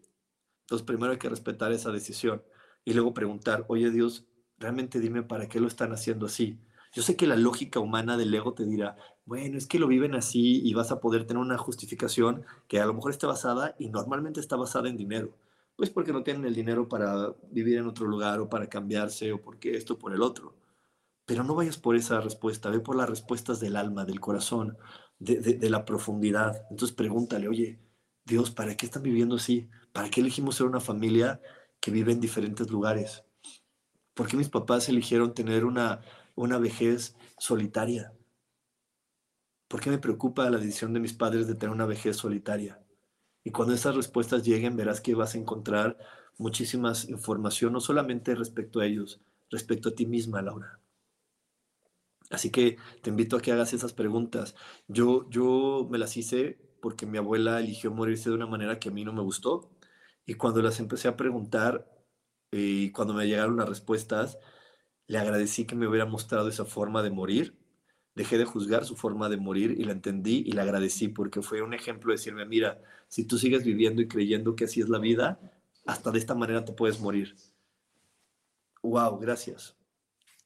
entonces, primero hay que respetar esa decisión y luego preguntar, oye Dios, realmente dime para qué lo están haciendo así. Yo sé que la lógica humana del ego te dirá, bueno, es que lo viven así y vas a poder tener una justificación que a lo mejor esté basada y normalmente está basada en dinero. Pues porque no tienen el dinero para vivir en otro lugar o para cambiarse o porque esto por el otro. Pero no vayas por esa respuesta, ve por las respuestas del alma, del corazón, de la profundidad. Entonces pregúntale, oye, Dios, ¿para qué están viviendo así? ¿Para qué elegimos ser una familia que vive en diferentes lugares? ¿Por qué mis papás eligieron tener una, una vejez solitaria? ¿Por qué me preocupa la decisión de mis padres de tener una vejez solitaria? Y cuando esas respuestas lleguen, verás que vas a encontrar muchísimas información, no solamente respecto a ellos, respecto a ti misma, Laura. Así que te invito a que hagas esas preguntas. Yo, yo me las hice porque mi abuela eligió morirse de una manera que a mí no me gustó. Y cuando las empecé a preguntar y cuando me llegaron las respuestas, le agradecí que me hubiera mostrado esa forma de morir. Dejé de juzgar su forma de morir y la entendí y la agradecí porque fue un ejemplo de decirme, mira, si tú sigues viviendo y creyendo que así es la vida, hasta de esta manera te puedes morir. Wow, gracias.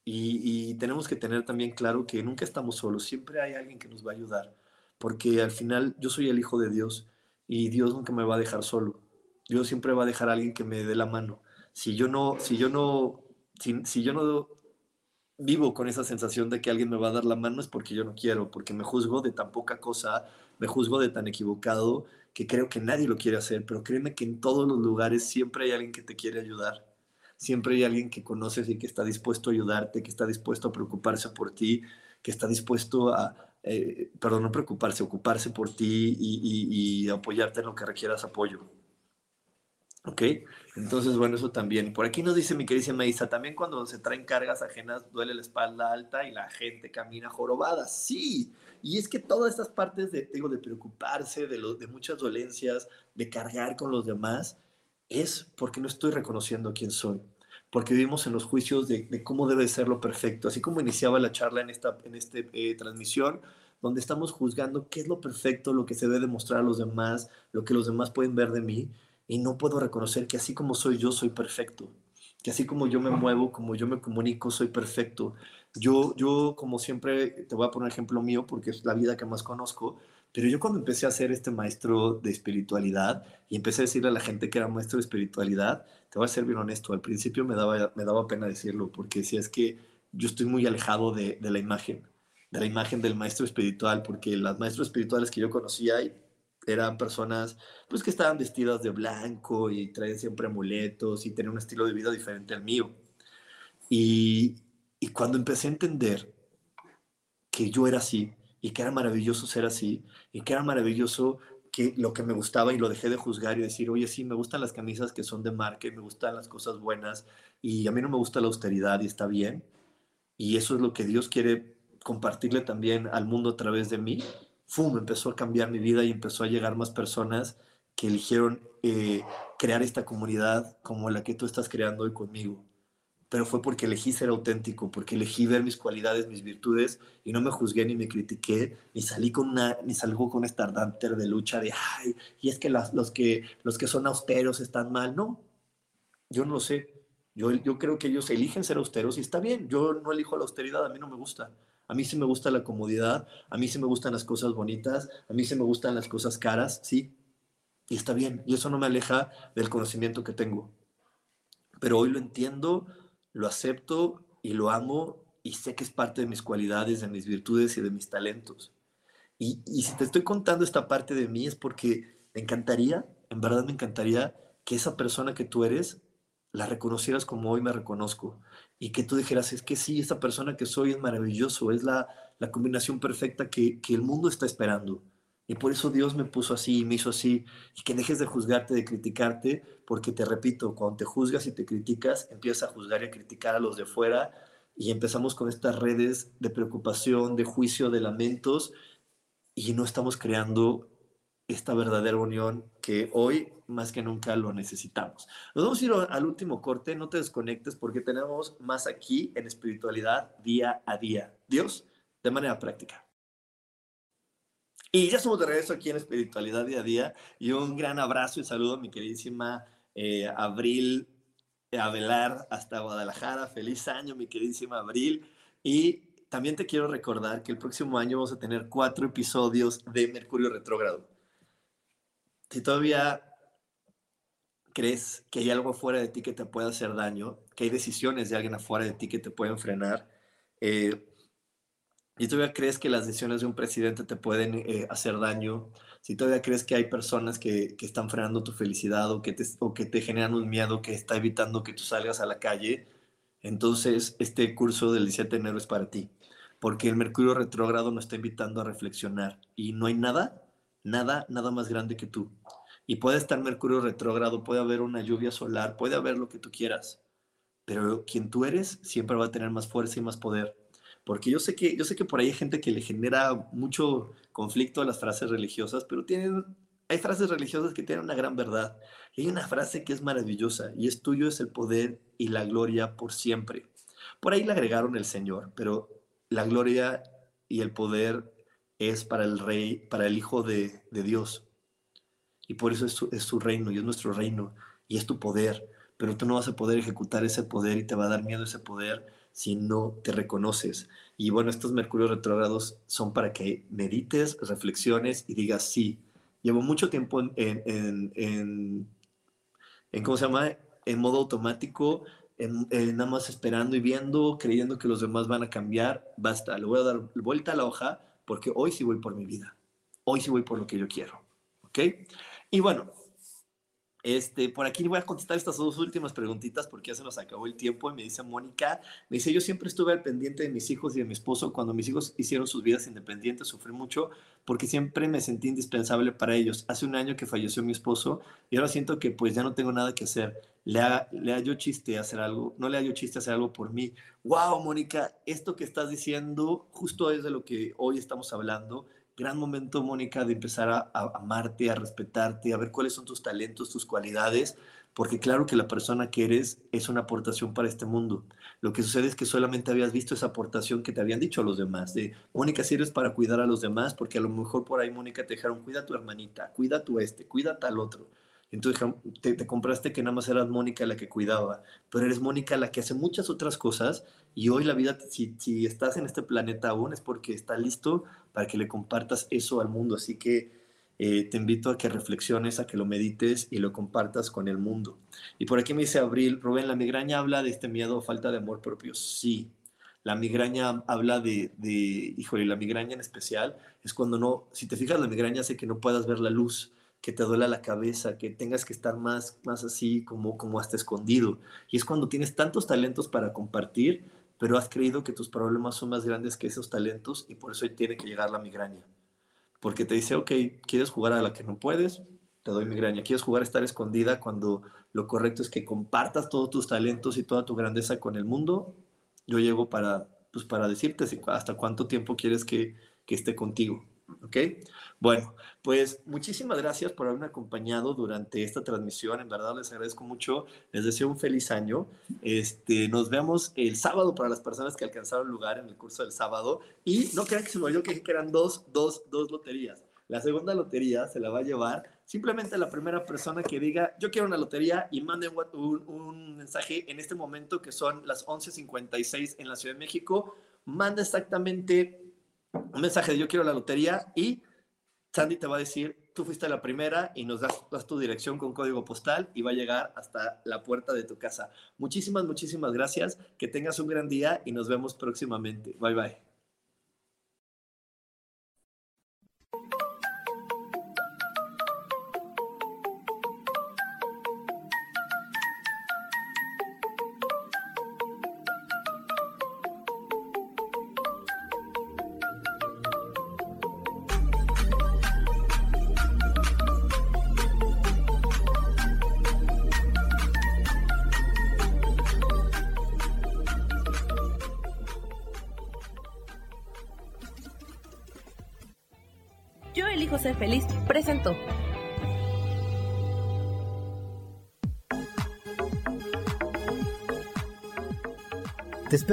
Y, y tenemos que tener también claro que nunca estamos solos, siempre hay alguien que nos va a ayudar porque al final yo soy el hijo de Dios y Dios nunca me va a dejar solo. Dios siempre va a dejar a alguien que me dé la mano. Si yo no, si yo no, si, yo no vivo con esa sensación de que alguien me va a dar la mano es porque yo no quiero, porque me juzgo de tan poca cosa, me juzgo de tan equivocado que creo que nadie lo quiere hacer, pero créeme que en todos los lugares siempre hay alguien que te quiere ayudar. Siempre hay alguien que conoces y que está dispuesto a ayudarte, que está dispuesto a preocuparse por ti, que está dispuesto a, eh, perdón, no preocuparse, ocuparse por ti y, y apoyarte en lo que requieras apoyo. ¿Ok? Entonces, bueno, eso también. Por aquí nos dice mi querida Isa, también cuando se traen cargas ajenas duele la espalda alta y la gente camina jorobada. Sí, y es que todas estas partes de, digo, de preocuparse, de, lo, de muchas dolencias, de cargar con los demás, es porque no estoy reconociendo quién soy. Porque vivimos en los juicios de, cómo debe ser lo perfecto. Así como iniciaba la charla en esta en este, eh, transmisión, donde estamos juzgando qué es lo perfecto, lo que se debe demostrar a los demás, lo que los demás pueden ver de mí y no puedo reconocer que así como soy yo, soy perfecto. Que así como yo me muevo, como yo me comunico, soy perfecto. Yo, yo como siempre, te voy a poner ejemplo mío porque es la vida que más conozco, pero yo cuando empecé a ser este maestro de espiritualidad y empecé a decirle a la gente que era maestro de espiritualidad, te voy a ser bien honesto, al principio me daba, me daba pena decirlo porque si es que yo estoy muy alejado de, de la imagen, de la imagen del maestro espiritual, porque las maestros espirituales que yo conocía eran personas pues que estaban vestidas de blanco y traían siempre amuletos y tenían un estilo de vida diferente al mío. Y, y cuando empecé a entender que yo era así y que era maravilloso ser así y que era maravilloso que lo que me gustaba y lo dejé de juzgar y decir, oye, sí, me gustan las camisas que son de marca y me gustan las cosas buenas y a mí no me gusta la austeridad y está bien. Y eso es lo que Dios quiere compartirle también al mundo a través de mí ¡fum! empezó a cambiar mi vida y empezó a llegar más personas que eligieron eh, crear esta comunidad como la que tú estás creando hoy conmigo. Pero fue porque elegí ser auténtico, porque elegí ver mis cualidades, mis virtudes y no me juzgué ni me critiqué, ni salí con una, ni salgo con esta ardante de lucha de, ay, y es que, los, que los que son austeros están mal. No, yo no lo sé. Yo, yo creo que ellos eligen ser austeros y está bien. Yo no elijo la austeridad, a mí no me gusta. A mí sí me gusta la comodidad, a mí sí me gustan las cosas bonitas, a mí sí me gustan las cosas caras, sí. Y está bien, y eso no me aleja del conocimiento que tengo. Pero hoy lo entiendo, lo acepto y lo amo y sé que es parte de mis cualidades, de mis virtudes y de mis talentos. Y, y si te estoy contando esta parte de mí es porque me encantaría, en verdad me encantaría que esa persona que tú eres la reconocieras como hoy me reconozco y que tú dijeras, es que sí, esta persona que soy es maravilloso, es la, la combinación perfecta que, que, el mundo está esperando. Y por eso Dios me puso así y me hizo así. Y que dejes de juzgarte, de criticarte, porque te repito, cuando te juzgas y te criticas, empiezas a juzgar y a criticar a los de fuera y empezamos con estas redes de preocupación, de juicio, de lamentos y no estamos creando esta verdadera unión que hoy más que nunca lo necesitamos. Nos vamos a ir al último corte, no te desconectes porque tenemos más aquí en espiritualidad día a día. Dios, de manera práctica. Y ya somos de regreso aquí en espiritualidad día a día y un gran abrazo y saludo a mi queridísima eh, Abril Avelar hasta Guadalajara. Feliz año, mi queridísima Abril. Y también te quiero recordar que el próximo año vamos a tener cuatro episodios de Mercurio Retrógrado si todavía crees que hay algo afuera de ti que te puede hacer daño, que hay decisiones de alguien afuera de ti que te pueden frenar, eh, y todavía crees que las decisiones de un presidente te pueden eh, hacer daño, si todavía crees que hay personas que, que están frenando tu felicidad o que, te, o que te generan un miedo que está evitando que tú salgas a la calle, entonces este curso del 17 de enero es para ti, porque el Mercurio retrógrado nos está invitando a reflexionar y no hay nada nada, nada más grande que tú. Y puede estar Mercurio retrógrado, puede haber una lluvia solar, puede haber lo que tú quieras, pero quien tú eres siempre va a tener más fuerza y más poder. Porque yo sé que, yo sé que por ahí hay gente que le genera mucho conflicto a las frases religiosas, pero tienen, hay frases religiosas que tienen una gran verdad. Hay una frase que es maravillosa y es tuyo es el poder y la gloria por siempre. Por ahí le agregaron el Señor, pero la gloria y el poder es para el rey, para el Hijo de, Dios. Y por eso es su, es su, reino y es nuestro reino y es tu poder. Pero tú no vas a poder ejecutar ese poder y te va a dar miedo ese poder si no te reconoces. Y bueno, estos mercurios retrógrados son para que medites, reflexiones y digas, sí, llevo mucho tiempo en, en, en, en ¿cómo se llama? En modo automático nada más esperando y viendo, creyendo que los demás van a cambiar, basta, le voy a dar vuelta a la hoja porque hoy sí voy por mi vida, hoy sí voy por lo que yo quiero, ¿ok? Y bueno, este, por aquí voy a contestar estas dos últimas preguntitas porque ya se nos acabó el tiempo. Y me dice Mónica, me dice, yo siempre estuve al pendiente de mis hijos y de mi esposo. Cuando mis hijos hicieron sus vidas independientes, sufrí mucho porque siempre me sentí indispensable para ellos. Hace un año que falleció mi esposo y ahora siento que pues ya no tengo nada que hacer. Le ha, le yo chiste hacer algo, no le ha yo chiste hacer algo por mí. Wow, Mónica, esto que estás diciendo justo es de lo que hoy estamos hablando gran momento, Mónica, de empezar a, amarte, a respetarte, a ver cuáles son tus talentos, tus cualidades, porque claro que la persona que eres es una aportación para este mundo. Lo que sucede es que solamente habías visto esa aportación que te habían dicho los demás, de Mónica, si eres para cuidar a los demás, porque a lo mejor por ahí, Mónica, te dijeron, cuida a tu hermanita, cuida a tu este, cuida a tal otro. Entonces te, compraste que nada más eras Mónica la que cuidaba, pero eres Mónica la que hace muchas otras cosas y hoy la vida, si, si estás en este planeta aún es porque está listo para que le compartas eso al mundo. Así que eh, te invito a que reflexiones, a que lo medites y lo compartas con el mundo. Y por aquí me dice Abril, Rubén, la migraña habla de este miedo o falta de amor propio. Sí, la migraña habla de, de, híjole, la migraña en especial es cuando no, si te fijas, la migraña hace que no puedas ver la luz que te duela la cabeza, que tengas que estar más, más así como, como hasta escondido. Y es cuando tienes tantos talentos para compartir, pero has creído que tus problemas son más grandes que esos talentos y por eso tiene que llegar la migraña. Porque te dice, ok, ¿quieres jugar a la que no puedes? Te doy migraña. ¿Quieres jugar a estar escondida cuando lo correcto es que compartas todos tus talentos y toda tu grandeza con el mundo? Yo llego para, pues para decirte hasta cuánto tiempo quieres que, que esté contigo. ¿Ok? Bueno, pues muchísimas gracias por haberme acompañado durante esta transmisión. En verdad les agradezco mucho. Les deseo un feliz año. Este, nos vemos el sábado para las personas que alcanzaron lugar en el curso del sábado. Y no crean que se me olvidó que eran dos, dos, dos loterías. La segunda lotería se la va a llevar simplemente la primera persona que diga, yo quiero una lotería y mande un, un mensaje en este momento que son las 11.56 en la Ciudad de México. Manda exactamente un mensaje de yo quiero la lotería y Sandy te va a decir, tú fuiste la primera y nos das, tu dirección con código postal y va a llegar hasta la puerta de tu casa. Muchísimas, muchísimas gracias. Que tengas un gran día y nos vemos próximamente. Bye bye.